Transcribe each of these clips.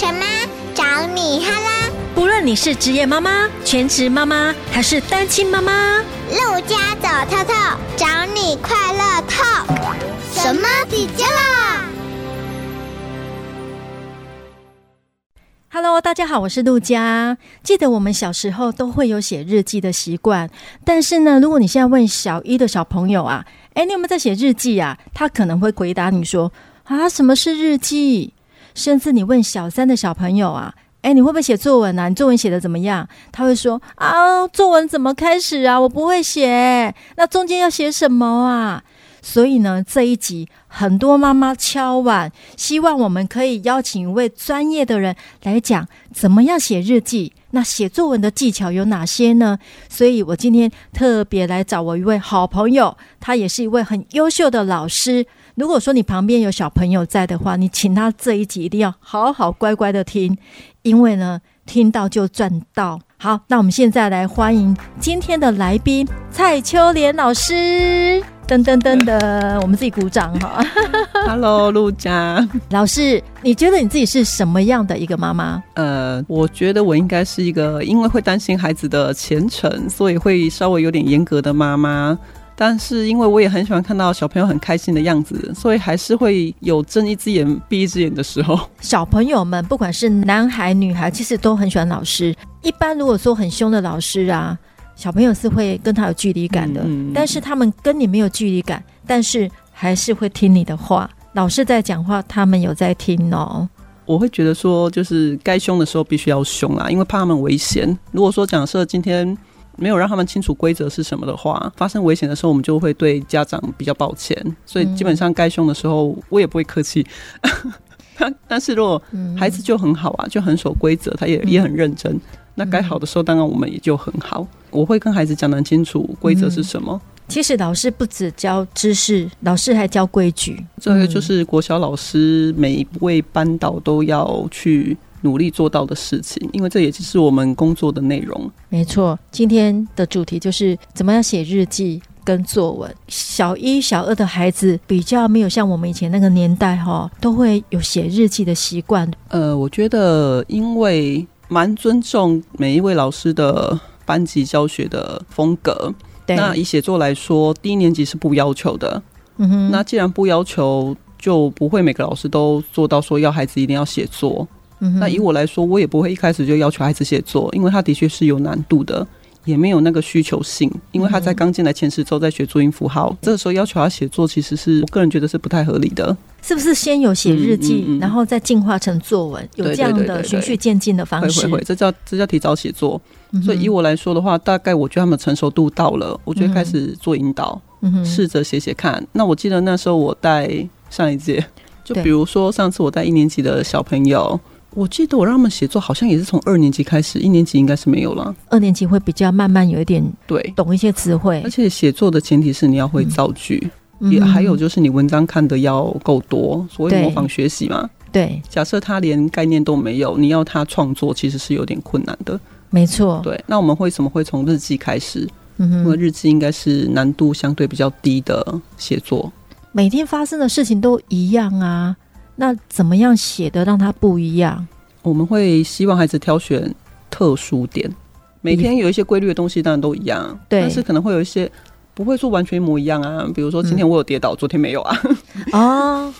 什么？找你哈啦！不论你是职业妈妈、全职妈妈还是单亲妈妈，陆家走透透，找你快乐透。什么底加啦？Hello，大家好，我是陆家。记得我们小时候都会有写日记的习惯，但是呢，如果你现在问小一的小朋友啊，哎，你有没有在写日记啊？他可能会回答你说啊，什么是日记？甚至你问小三的小朋友啊，哎，你会不会写作文啊？你作文写的怎么样？他会说啊，作文怎么开始啊？我不会写。那中间要写什么啊？所以呢，这一集很多妈妈敲碗，希望我们可以邀请一位专业的人来讲怎么样写日记。那写作文的技巧有哪些呢？所以我今天特别来找我一位好朋友，他也是一位很优秀的老师。如果说你旁边有小朋友在的话，你请他这一集一定要好好乖乖的听，因为呢，听到就赚到。好，那我们现在来欢迎今天的来宾蔡秋莲老师。噔噔噔噔，我们自己鼓掌哈。Hello，陆佳老师，你觉得你自己是什么样的一个妈妈？呃，我觉得我应该是一个因为会担心孩子的前程，所以会稍微有点严格的妈妈。但是因为我也很喜欢看到小朋友很开心的样子，所以还是会有睁一只眼闭一只眼的时候。小朋友们不管是男孩女孩，其实都很喜欢老师。一般如果说很凶的老师啊。小朋友是会跟他有距离感的，嗯，但是他们跟你没有距离感，但是还是会听你的话。老师在讲话，他们有在听哦。我会觉得说，就是该凶的时候必须要凶啊，因为怕他们危险。如果说假设今天没有让他们清楚规则是什么的话，发生危险的时候，我们就会对家长比较抱歉。所以基本上该凶的时候，我也不会客气。但是如果孩子就很好啊，就很守规则，他也也很认真。那该好的时候，当然我们也就很好。我会跟孩子讲得很清楚规则是什么。嗯，其实老师不只教知识，老师还教规矩。这个就是国小老师每一位班导都要去努力做到的事情，因为这也就是我们工作的内容。没错，今天的主题就是怎么样写日记跟作文。小一、小二的孩子比较没有像我们以前那个年代哈，都会有写日记的习惯。呃，我觉得因为。蛮尊重每一位老师的班级教学的风格。对。那以写作来说，低年级是不要求的。嗯哼。那既然不要求，就不会每个老师都做到说要孩子一定要写作。嗯。那以我来说，我也不会一开始就要求孩子写作，因为他的确是有难度的。也没有那个需求性，因为他在刚进来前十周在学注音符号，嗯，这个时候要求他写作，其实是我个人觉得是不太合理的。是不是先有写日记，然后再进化成作文？有这样的循序渐进的方式？会会会，这叫这叫提早写作，嗯。所以以我来说的话，大概我觉得他们成熟度到了，我就开始做引导，试着写写看。那我记得那时候我带上一届，就比如说上次我带一年级的小朋友。我记得我让他们写作，好像也是从二年级开始，一年级应该是没有了。二年级会比较慢慢有一点对懂一些词汇，而且写作的前提是你要会造句，嗯、也还有就是你文章看的要够多，所谓模仿学习嘛。对，假设他连概念都没有，你要他创作其实是有点困难的。没错，对。那我们为什么会从日记开始？嗯，因为日记应该是难度相对比较低的写作，每天发生的事情都一样啊。那怎么样写的让它不一样？我们会希望孩子挑选特殊点，每天有一些规律的东西当然都一样，对，但是可能会有一些不会说完全一模一样啊。比如说今天我有跌倒，嗯、昨天没有啊。哦，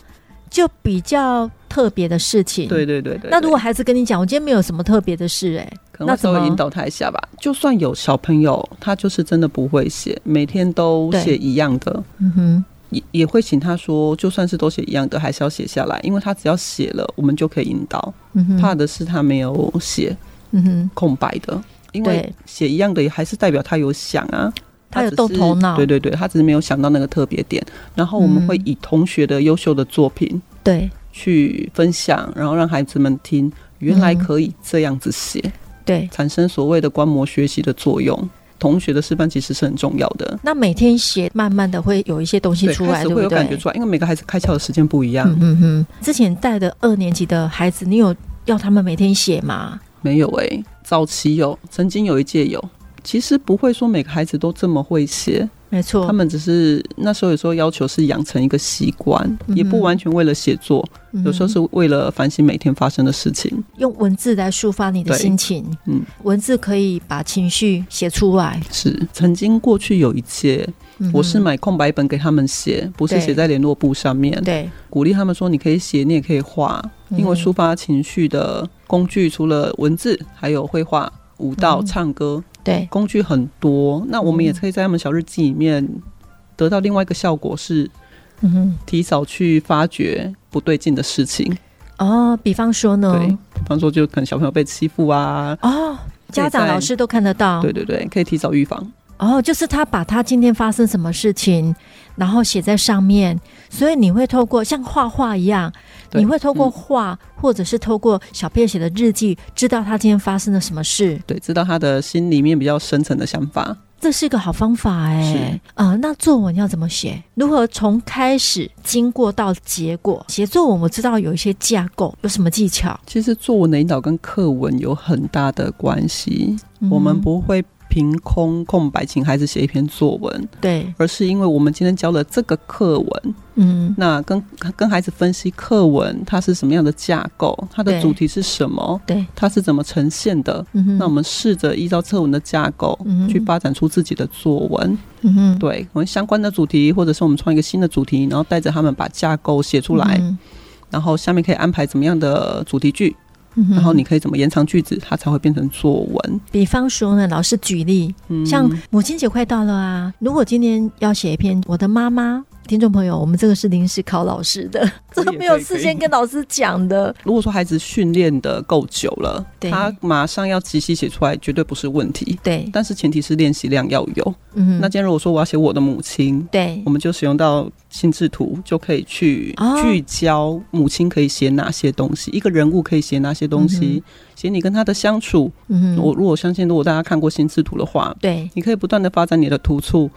就比较特别的事情。对对对对。那如果孩子跟你讲，我今天没有什么特别的事，哎，可能稍微引导他一下吧。就算有小朋友，他就是真的不会写，每天都写一样的。嗯哼。也也会请他说，就算是都写一样的，还是要写下来，因为他只要写了，我们就可以引导。嗯、怕的是他没有写，嗯哼，空白的，因为写一样的也还是代表他有想啊，他有动头脑。对对对，他只是没有想到那个特别点。然后我们会以同学的优秀的作品，对，去分享，然后让孩子们听，原来可以这样子写，对，产生所谓的观摩学习的作用。同学的示范其实是很重要的。那每天写，慢慢的会有一些东西出来，对，会有感觉出来，因为每个孩子开窍的时间不一样。嗯哼，之前带的二年级的孩子，你有要他们每天写吗？没有诶，早期有，曾经有一届有。其实不会说每个孩子都这么会写。没错，他们只是那时候有时候要求是养成一个习惯，嗯、也不完全为了写作，嗯、有时候是为了反省每天发生的事情，用文字来抒发你的心情。嗯，文字可以把情绪写出来。是，曾经过去有一届，嗯、我是买空白本给他们写，不是写在联络簿上面。对，对鼓励他们说，你可以写，你也可以画，因为抒发情绪的工具除了文字，还有绘画、舞蹈、唱歌。对，工具很多，那我们也可以在他们小日记里面得到另外一个效果是，嗯哼，提早去发觉不对劲的事情。哦，比方说呢？对，比方说就可能小朋友被欺负啊。哦，家长老师都看得到。对对对，可以提早预防。哦，就是他把他今天发生什么事情，然后写在上面，所以你会透过像画画一样，你会透过画，嗯、或者是透过小便写的日记，知道他今天发生了什么事。对，知道他的心里面比较深层的想法。这是一个好方法哎。是呃，那作文要怎么写？如何从开始经过到结果？写作文我知道有一些架构，有什么技巧？其实作文的引导跟课文有很大的关系，嗯、我们不会。凭空空白，请孩子写一篇作文，对，而是因为我们今天教了这个课文，嗯，那跟跟孩子分析课文它是什么样的架构，它的主题是什么，对，它是怎么呈现的，嗯，那我们试着依照课文的架构，嗯，去发展出自己的作文，嗯，对，我们相关的主题，或者是我们创一个新的主题，然后带着他们把架构写出来，嗯，然后下面可以安排怎么样的主题句句。然后你可以怎么延长句子，它才会变成作文？比方说呢，老师举例，像母亲节快到了啊，如果今天要写一篇我的妈妈。听众朋友，我们这个是临时考老师的，这个没有事先跟老师讲的。如果说孩子训练的够久了，他马上要即兴写出来，绝对不是问题。对，但是前提是练习量要有。嗯，那今天如果说我要写我的母亲，对，我们就使用到心智图，就可以去聚焦母亲可以写哪些东西，哦、一个人物可以写哪些东西，写、嗯、你跟他的相处。嗯，我如果相信，如果大家看过心智图的话，对，你可以不断的发展你的图处。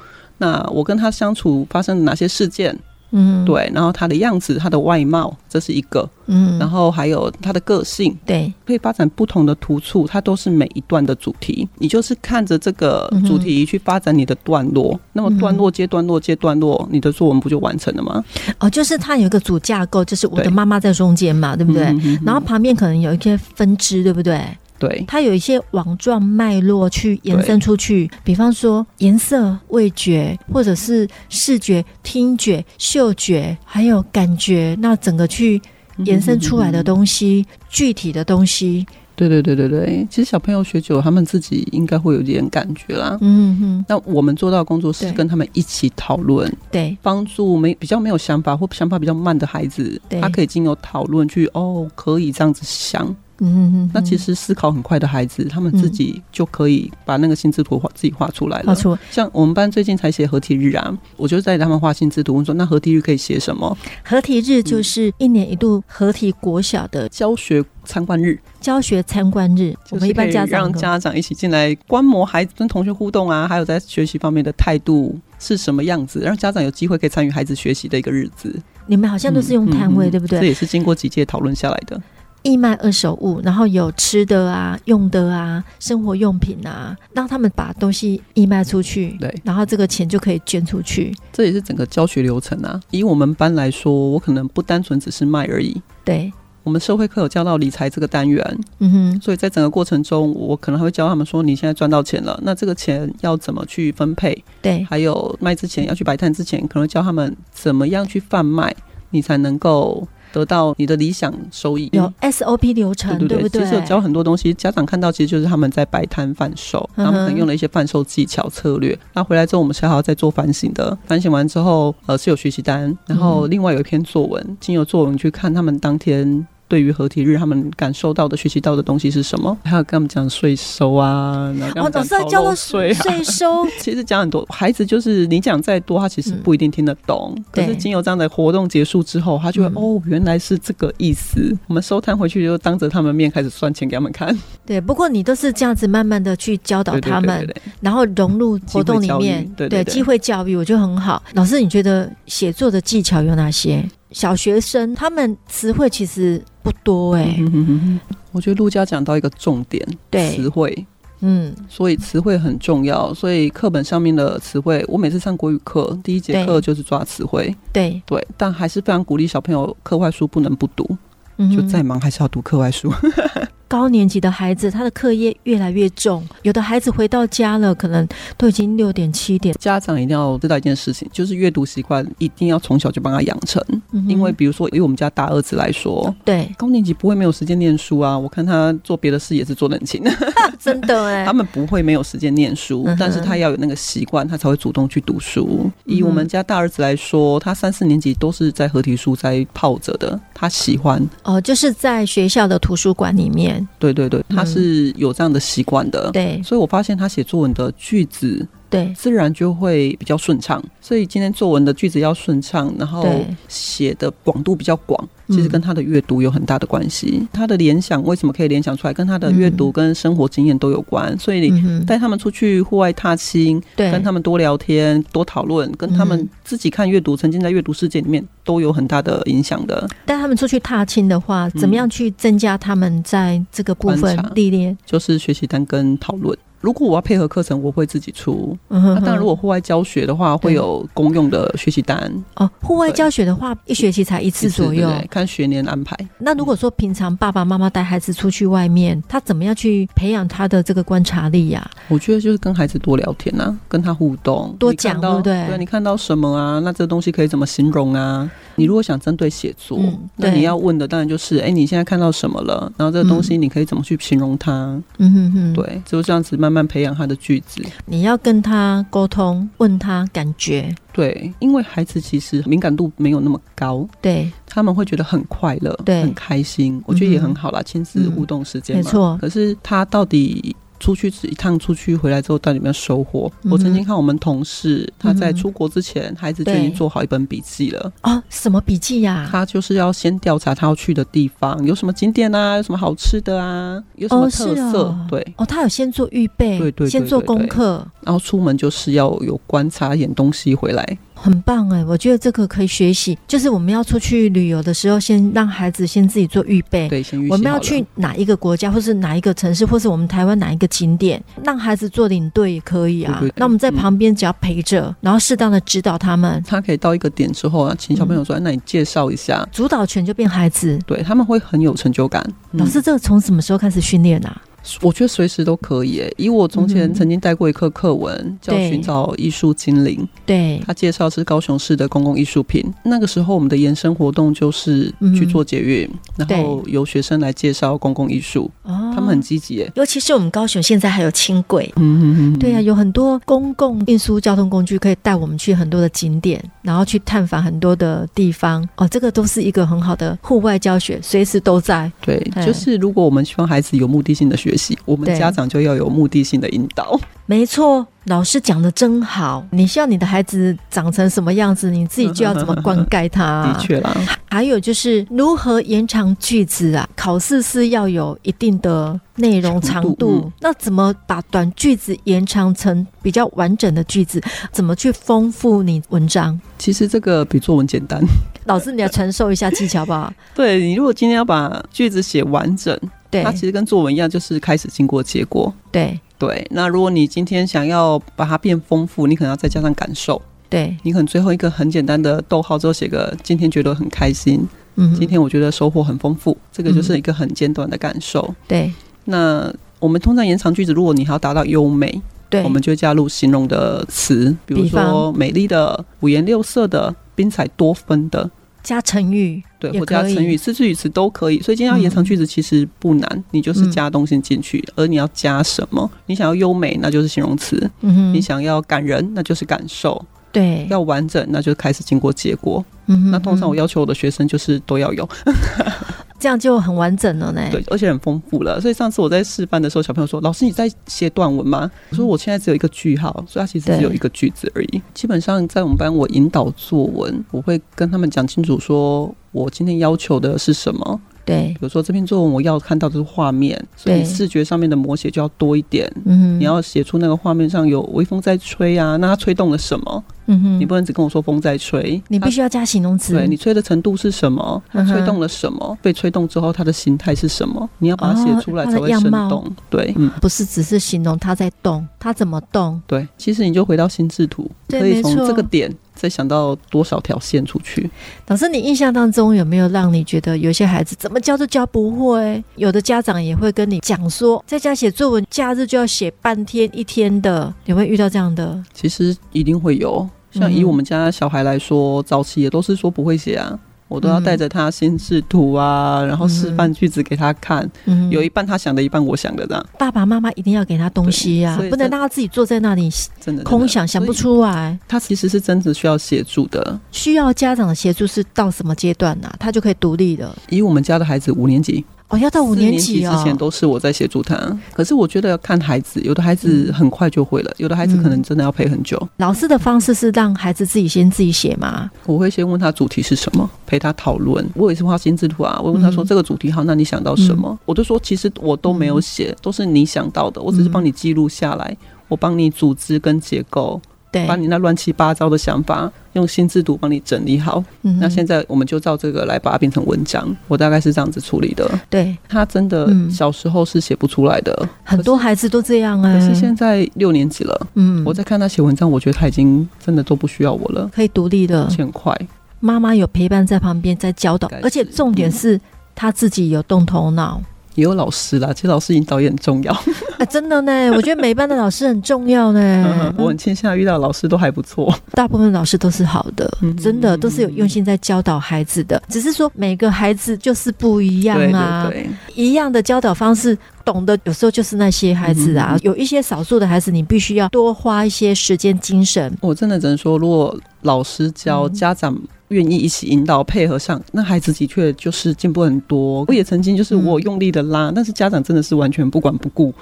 那我跟他相处发生了哪些事件？嗯，对，然后他的样子、他的外貌，这是一个，嗯，然后还有他的个性，对，可以发展不同的突触，它都是每一段的主题。你就是看着这个主题去发展你的段落，嗯、那么段落接段落接段落，你的作文不就完成了吗？哦，就是它有一个主架构，就是我的妈妈在中间嘛，对，对不对？嗯、哼哼然后旁边可能有一些分支，对不对？对，它有一些网状脉络去延伸出去，比方说颜色、味觉，或者是视觉、听觉、嗅觉，还有感觉，那整个去延伸出来的东西，具体的东西。对对对对对，其实小朋友学久了，他们自己应该会有点感觉啦。嗯哼，那我们做到的工作是跟他们一起讨论，对，帮助没比较没有想法或想法比较慢的孩子，对他可以经由讨论去哦，可以这样子想。嗯哼哼，那其实思考很快的孩子，他们自己就可以把那个心智图画自己画出来了。像我们班最近才写合体日啊，我就在他们画心智图，问说那合体日可以写什么？合体日就是一年一度合体国小的教学参观日。教学参观日，我们一般家长让家长一起进来观摩孩子跟同学互动啊，还有在学习方面的态度是什么样子，让家长有机会可以参与孩子学习的一个日子。你们好像都是用摊位，嗯嗯嗯、对不对？这也是经过几届讨论下来的。义卖二手物，然后有吃的啊、用的啊、生活用品啊，让他们把东西义卖出去，对，然后这个钱就可以捐出去。这也是整个教学流程啊。以我们班来说，我可能不单纯只是卖而已。对，我们社会课有教到理财这个单元，嗯哼，所以在整个过程中，我可能还会教他们说：你现在赚到钱了，那这个钱要怎么去分配？对，还有卖之前要去摆摊之前，可能教他们怎么样去贩卖，你才能够。得到你的理想收益，有 SOP 流程，对，对不对？其实有教很多东西，家长看到其实就是他们在摆摊贩售，他们可能用了一些贩售技巧策略。那回来之后，我们是还要再做反省的。反省完之后，呃，是有学习单，然后另外有一篇作文，经由作文去看他们当天。对于合体日，他们感受到的、学习到的东西是什么？还有跟他们讲税收啊，然后讲逃漏税啊。税收 其实讲很多，孩子就是你讲再多，他其实不一定听得懂。嗯、可是经由这样的活动结束之后，他就会、嗯、哦，原来是这个意思。我们收摊回去就当着他们面开始算钱给他们看。对，不过你都是这样子慢慢的去教导他们，然后融入活动里面，对机会教育，我觉得很好。老师，你觉得写作的技巧有哪些？小学生他们词汇其实不多哎、欸，我觉得陆家讲到一个重点，对。词汇，嗯，所以词汇很重要。所以课本上面的词汇，我每次上国语课，第一节课就是抓词汇。对。对，但还是非常鼓励小朋友课外书不能不读，就再忙还是要读课外书。高年级的孩子，他的课业越来越重，有的孩子回到家了，可能都已经六点七点。家长一定要知道一件事情，就是阅读习惯一定要从小就帮他养成。嗯、因为比如说，以我们家大儿子来说，对高年级不会没有时间念书啊。我看他做别的事也是做得很勤，真的 哎。他们不会没有时间念书，嗯、但是他要有那个习惯，他才会主动去读书。嗯、以我们家大儿子来说，他三四年级都是在合体书斋泡着的，他喜欢哦，就是在学校的图书馆里面。对对对，他。是有这样的习惯的，对，所以我发现他写作文的句子，对，自然就会比较顺畅。所以今天作文的句子要顺畅，然后写的广度比较广，其实跟他的阅读有很大的关系。他的联想为什么可以联想出来，跟他的阅读跟生活经验都有关。所以你带他们出去户外踏青，对，跟他们多聊天、多讨论，跟他们自己看阅读，沉浸在阅读世界里面，都有很大的影响的。带他们出去踏青的话，怎么样去增加他们在这个部分历练？就是学习单跟讨论。如果我要配合课程，我会自己出。那、嗯啊、当然，如果户外教学的话，会有公用的学习单。哦，户外教学的话，一学期才一次左右，对对，看学年安排。那如果说平常爸爸妈妈带孩子出去外面，他怎么样去培养他的这个观察力呀、啊？我觉得就是跟孩子多聊天啊，跟他互动，多讲，对不对？对，你看到什么啊？那这个东西可以怎么形容啊？你如果想针对写作，嗯、那你要问的当然就是：哎，你现在看到什么了？然后这个东西你可以怎么去形容它？嗯哼哼，对，就这样子慢慢培养他的句子。你要跟他沟通，问他感觉。对，因为孩子其实敏感度没有那么高，对，他们会觉得很快乐，对，很开心。我觉得也很好啦，嗯、亲子互动时间嘛。没错。可是他到底？出去一趟，出去回来之后，到底有没有收获？嗯、我曾经看我们同事，他在出国之前，嗯、孩子就已经做好一本笔记了。哦，什么笔记呀？他就是要先调查他要去的地方有什么景点啊，有什么好吃的啊，有什么特色？哦哦、对，哦，他有先做预备，对对，对，对，对，先做功课，然后出门就是要有观察一点东西回来。很棒哎，我觉得这个可以学习。就是我们要出去旅游的时候，先让孩子先自己做预备。对，先预习。我们要去哪一个国家，或是哪一个城市，或是我们台湾哪一个景点，让孩子做领队也可以啊。对对对，那我们在旁边只要陪着，嗯、然后适当的指导他们。他可以到一个点之后啊，请小朋友说：“嗯、那你介绍一下。”主导权就变孩子，对，他们会很有成就感。嗯、老师，这个从什么时候开始训练啊？我觉得随时都可以。以我从前曾经带过一课课文，嗯、叫《寻找艺术精灵》。对，他介绍是高雄市的公共艺术品。那个时候，我们的延伸活动就是去做捷运，嗯、然后由学生来介绍公共艺术。哦，他们很积极。尤其是我们高雄现在还有轻轨。嗯嗯嗯。对啊，有很多公共运输交通工具可以带我们去很多的景点，然后去探访很多的地方。哦，这个都是一个很好的户外教学，随时都在。对，就是如果我们希望孩子有目的性的学习，我们家长就要有目的性的引导。没错，老师讲的真好。你希望你的孩子长成什么样子，你自己就要怎么灌溉他。的确啦。还有就是如何延长句子啊？考试是要有一定的内容长度，长度嗯、那怎么把短句子延长成比较完整的句子？怎么去丰富你文章？其实这个比作文简单。老师，你要传授一下技巧吧？对，你如果今天要把句子写完整。对，它其实跟作文一样，就是开始经过结果。对对，那如果你今天想要把它变丰富，你可能要再加上感受。对，你可能最后一个很简单的逗号之后写个今天觉得很开心。嗯，今天我觉得收获很丰富，这个就是一个很简短的感受。对，那我们通常延长句子，如果你还要达到优美，对，我们就加入形容的词，比如说美丽的、五颜六色的、宾彩多芬的。加成语，对，或加成语，四字语词都可以。所以今天要延长句子其实不难，嗯、你就是加东西进去，嗯、而你要加什么？你想要优美，那就是形容词；嗯、你想要感人，那就是感受。对，要完整，那就开始经过结果。嗯哼嗯哼，那通常我要求我的学生就是都要有。这样就很完整了呢，对，而且很丰富了。所以上次我在示范的时候，小朋友说：“老师，你在写短文吗？”我说：“我现在只有一个句号，所以它其实只有一个句子而已。基本上在我们班，我引导作文，我会跟他们讲清楚，说我今天要求的是什么。对，比如说这篇作文我要看到的是画面，所以视觉上面的摹写就要多一点。嗯，你要写出那个画面上有微风在吹啊，那它吹动了什么？嗯哼，你不能只跟我说风在吹，你必须要加形容词。对，你吹的程度是什么？它吹动了什么？嗯、被吹动之后，它的形态是什么？你要把它写出来才会生动。哦、对，嗯，不是只是形容它在动，它怎么动？对，其实你就回到心智图，可以从这个点。再想到多少条线出去？老师，你印象当中有没有让你觉得有些孩子怎么教都教不会？有的家长也会跟你讲说，在家写作文，假日就要写半天一天的，有没有遇到这样的？其实一定会有，像以我们家小孩来说，嗯、早期也都是说不会写啊。我都要带着他心智图啊，嗯、然后示范句子给他看。嗯，有一半他想的，一半我想的，这样。爸爸妈妈一定要给他东西呀、啊，不能让他自己坐在那里真的空想，想不出来。他其实是真的需要协助的，需要家长的协助是到什么阶段呢、啊？他就可以独立的。以我们家的孩子五年级。哦，要到五年级、哦、之前都是我在协助他。可是我觉得要看孩子，有的孩子很快就会了，有的孩子可能真的要陪很久。嗯、老师的方式是让孩子自己先自己写吗？我会先问他主题是什么，陪他讨论。我也是画心智图啊，我问他说这个主题好，那你想到什么？嗯、我就说其实我都没有写，都是你想到的，我只是帮你记录下来，我帮你组织跟结构。对，把你那乱七八糟的想法用心智图帮你整理好。嗯，那现在我们就照这个来把它变成文章。我大概是这样子处理的。对，他真的小时候是写不出来的，很多孩子都这样啊。可是现在六年级了，嗯，我在看他写文章，我觉得他已经真的都不需要我了，可以独立的，很快。妈妈有陪伴在旁边在教导，而且重点是他自己有动头脑。也有老师啦，其实老师引导也很重要。啊，真的呢，我觉得每班的老师很重要呢。嗯、我很庆幸遇到老师都还不错，大部分老师都是好的，真的都是有用心在教导孩子的。只是说每个孩子就是不一样啊，对对对，一样的教导方式，懂得有时候就是那些孩子啊，嗯、有一些少数的孩子，你必须要多花一些时间精神。我真的只能说，如果老师教家长。愿意一起引导配合上，那孩子的确就是进步很多。我也曾经就是我用力的拉，嗯、但是家长真的是完全不管不顾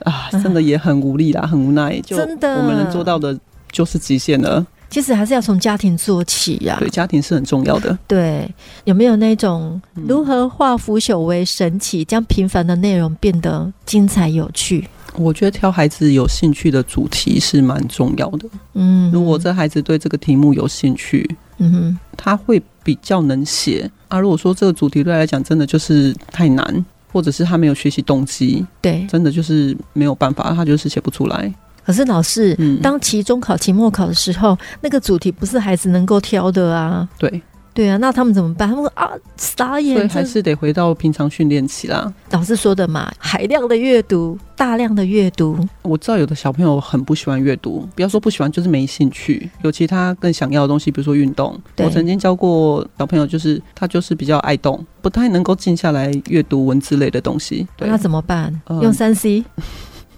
啊，真的也很无力啦，很无奈。就真的，我们能做到的就是极限了。其实还是要从家庭做起呀、啊。对，家庭是很重要的。对，有没有那种如何化腐朽为神奇，将平凡的内容变得精彩有趣？我觉得挑孩子有兴趣的主题是蛮重要的。嗯，如果这孩子对这个题目有兴趣，嗯哼，他会比较能写。啊，如果说这个主题对他来讲真的就是太难，或者是他没有学习动机，对，真的就是没有办法，他就是写不出来。可是老师，嗯，当期中考、期末考的时候，那个主题不是孩子能够挑的啊。对。对啊，那他们怎么办？他们说啊，傻眼，所以还是得回到平常训练期啦。老师说的嘛，海量的阅读，大量的阅读。我知道有的小朋友很不喜欢阅读，不要说不喜欢，就是没兴趣。有其他更想要的东西，比如说运动。我曾经教过小朋友，就是他就是比较爱动，不太能够静下来阅读文字类的东西。对，那怎么办？嗯、用三 C。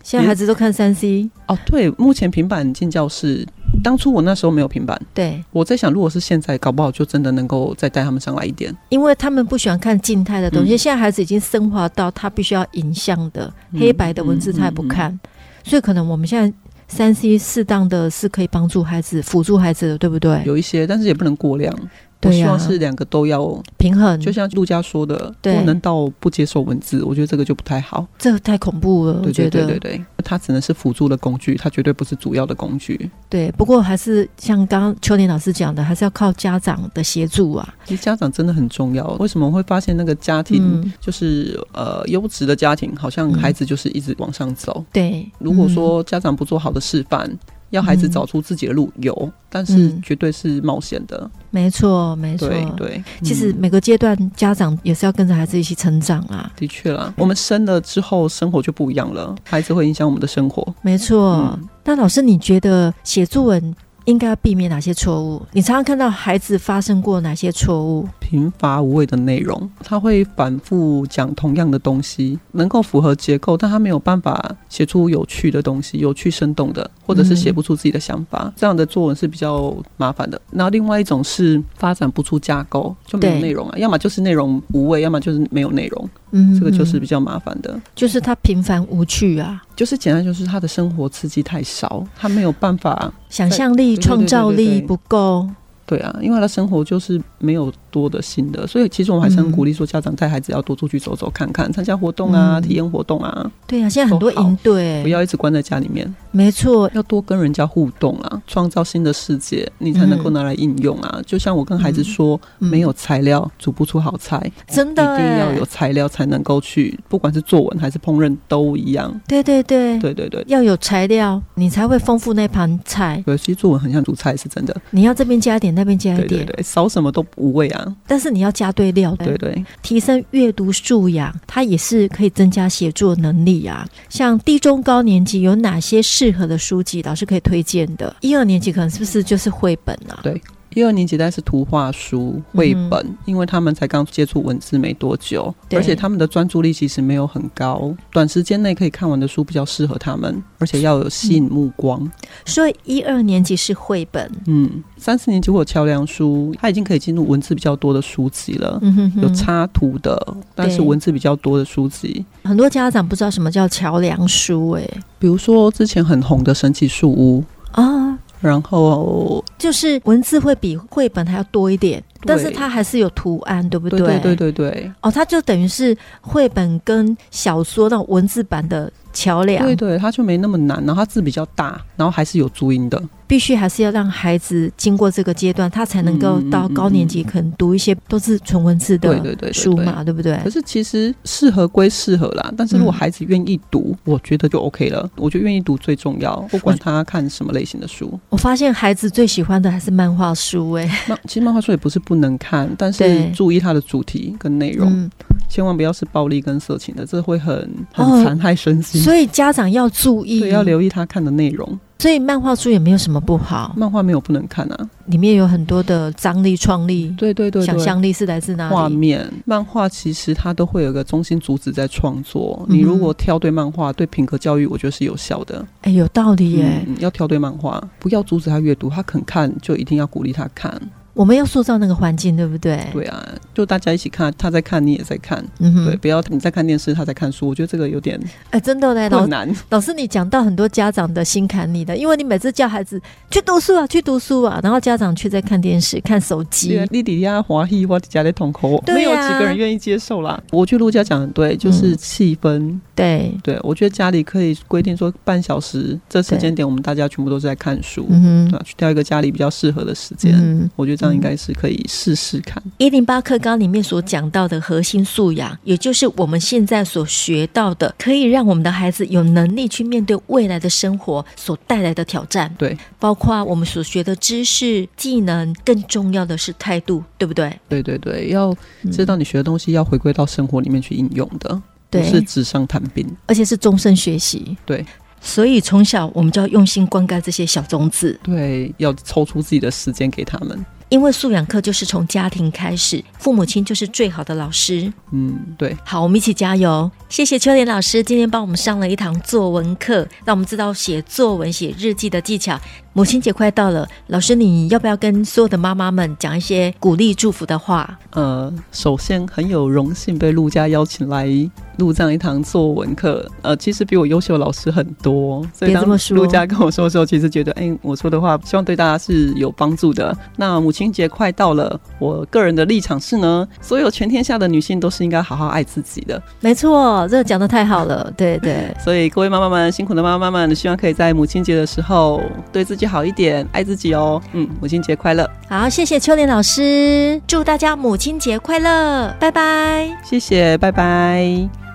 现在孩子都看三 C 哦，对，目前平板进教室。当初我那时候没有平板，对，我在想，如果是现在，搞不好就真的能够再带他们上来一点，因为他们不喜欢看静态的东西。嗯、现在孩子已经升华到他必须要影像的、嗯、黑白的文字，他也不看，所以可能我们现在三 C 适当的是可以帮助孩子、辅助孩子的，对不对？有一些，但是也不能过量。我希望是两个都要平衡，就像陆家说的，不能到不接受文字，我觉得这个就不太好，这个太恐怖了。对对对对对，它只能是辅助的工具，它绝对不是主要的工具。对，不过还是像刚刚秋玲老师讲的，还是要靠家长的协助啊。其实家长真的很重要。为什么会发现那个家庭就是呃优质的家庭，好像孩子就是一直往上走？对，如果说家长不做好的示范。要孩子找出自己的路，有，但是绝对是冒险的。嗯、没错，没错，对对。其实每个阶段家长也是要跟着孩子一起成长啊。的确啦，我们生了之后，生活就不一样了，孩子会影响我们的生活。没错。嗯、那老师，你觉得写作文应该要避免哪些错误？你常常看到孩子发生过哪些错误？贫乏无味的内容，他会反复讲同样的东西，能够符合结构，但他没有办法写出有趣的东西，有趣生动的，或者是写不出自己的想法。嗯、这样的作文是比较麻烦的。然后另外一种是发展不出架构，就没有内容啊，要么就是内容无味，要么就是没有内容。嗯，这个就是比较麻烦的，就是他平凡无趣啊，就是简单就是他的生活刺激太少，他没有办法，想象力、创造力不够。对啊，因为他的生活就是没有多。的新的。所以其实我们还是很鼓励说，家长带孩子要多出去走走看看，参加活动啊，嗯、体验活动啊。对啊，现在很多营队，不要一直关在家里面。没错，要多跟人家互动啊，创造新的世界，你才能够拿来应用啊。嗯、就像我跟孩子说，嗯、没有材料煮不出好菜，真的，一定要有材料才能够去，不管是作文还是烹饪都一样。对对对，对对对，要有材料，你才会丰富那盘菜。对，其实作文很像煮菜，是真的。你要这边加一点，那边加一点，对对对，少什么都无味啊。但是你要加对料，对对，提升阅读素养，它也是可以增加写作能力啊。像低中高年级有哪些适合的书籍？老师可以推荐的，一二年级可能是不是就是绘本啊？对，一二年级但是图画书、绘本，嗯、因为他们才刚接触文字没多久，而且他们的专注力其实没有很高，短时间内可以看完的书比较适合他们，而且要有吸引目光。嗯、所以一二年级是绘本，嗯，三四年级或桥梁书，他已经可以进入文字比较多的书籍了，嗯、哼哼有插图的，但是文字比较多的书籍。很多家长不知道什么叫桥梁书，哎。比如说之前很红的神奇树屋啊，然后就是文字会比绘本还要多一点，但是它还是有图案，对不对？对对对。哦，它就等于是绘本跟小说那种文字版的桥梁。对对，它就没那么难，然后它字比较大，然后还是有注音的。必须还是要让孩子经过这个阶段，他才能够到高年级，可能读一些都是纯文字的书嘛，对不对？可是其实适合归适合啦，但是如果孩子愿意读，我觉得就 OK 了。我觉得愿意读最重要，不管他看什么类型的书。我发现孩子最喜欢的还是漫画书，哎，漫其实漫画书也不是不能看，但是注意它的主题跟内容，千万不要是暴力跟色情的，这会很很残害身心。所以家长要注意，对，要留意他看的内容。所以漫画书也没有什么不好，漫画没有不能看啊，里面有很多的张力、创力，对对对，想象力是来自哪里？画面。漫画其实它都会有个中心主旨在创作，嗯、你如果挑对漫画，对品格教育我觉得是有效的。哎，有道理耶、嗯，要挑对漫画，不要阻止他阅读，他肯看就一定要鼓励他看。我们要塑造那个环境，对不对？对啊，就大家一起看，他在看，你也在看，嗯哼，对，不要你在看电视，他在看书。我觉得这个有点，哎，真的嘞，老难。老师，你讲到很多家长的心坎里的，因为你每次叫孩子去读书啊，去读书啊，然后家长却在看电视、看手机。你底下华裔或家里同口，没有几个人愿意接受啦。我觉得陆家讲的对，就是气氛。对对，我觉得家里可以规定说半小时，这时间点我们大家全部都是在看书，嗯哼，去挑一个家里比较适合的时间。嗯我觉得这样应该是可以。试试看一零八课纲里面所讲到的核心素养，也就是我们现在所学到的，可以让我们的孩子有能力去面对未来的生活所带来的挑战。对，包括我们所学的知识、技能，更重要的是态度，对不对？对对对，要知道你学的东西要回归到生活里面去应用的，对，不是纸上谈兵，而且是终身学习。对，所以从小我们就要用心灌溉这些小种子。对，要抽出自己的时间给他们。因为素养课就是从家庭开始，父母亲就是最好的老师。嗯，对。好，我们一起加油！谢谢秋莲老师今天帮我们上了一堂作文课，让我们知道写作文、写日记的技巧。母亲节快到了，老师你要不要跟所有的妈妈们讲一些鼓励、祝福的话？呃，首先很有荣幸被陆家邀请来录这样一堂作文课。呃，其实比我优秀的老师很多，所以当陆家跟我说的时候，其实觉得，哎，我说的话希望对大家是有帮助的。那母亲节快到了，我个人的立场是呢，所有全天下的女性都是应该好好爱自己的。没错，这个讲的太好了，对对。所以各位妈妈们，辛苦的妈妈们，希望可以在母亲节的时候对自己好一点，爱自己哦。嗯，母亲节快乐！好，谢谢秋莲老师，祝大家母亲节快乐，拜拜。谢谢，拜拜。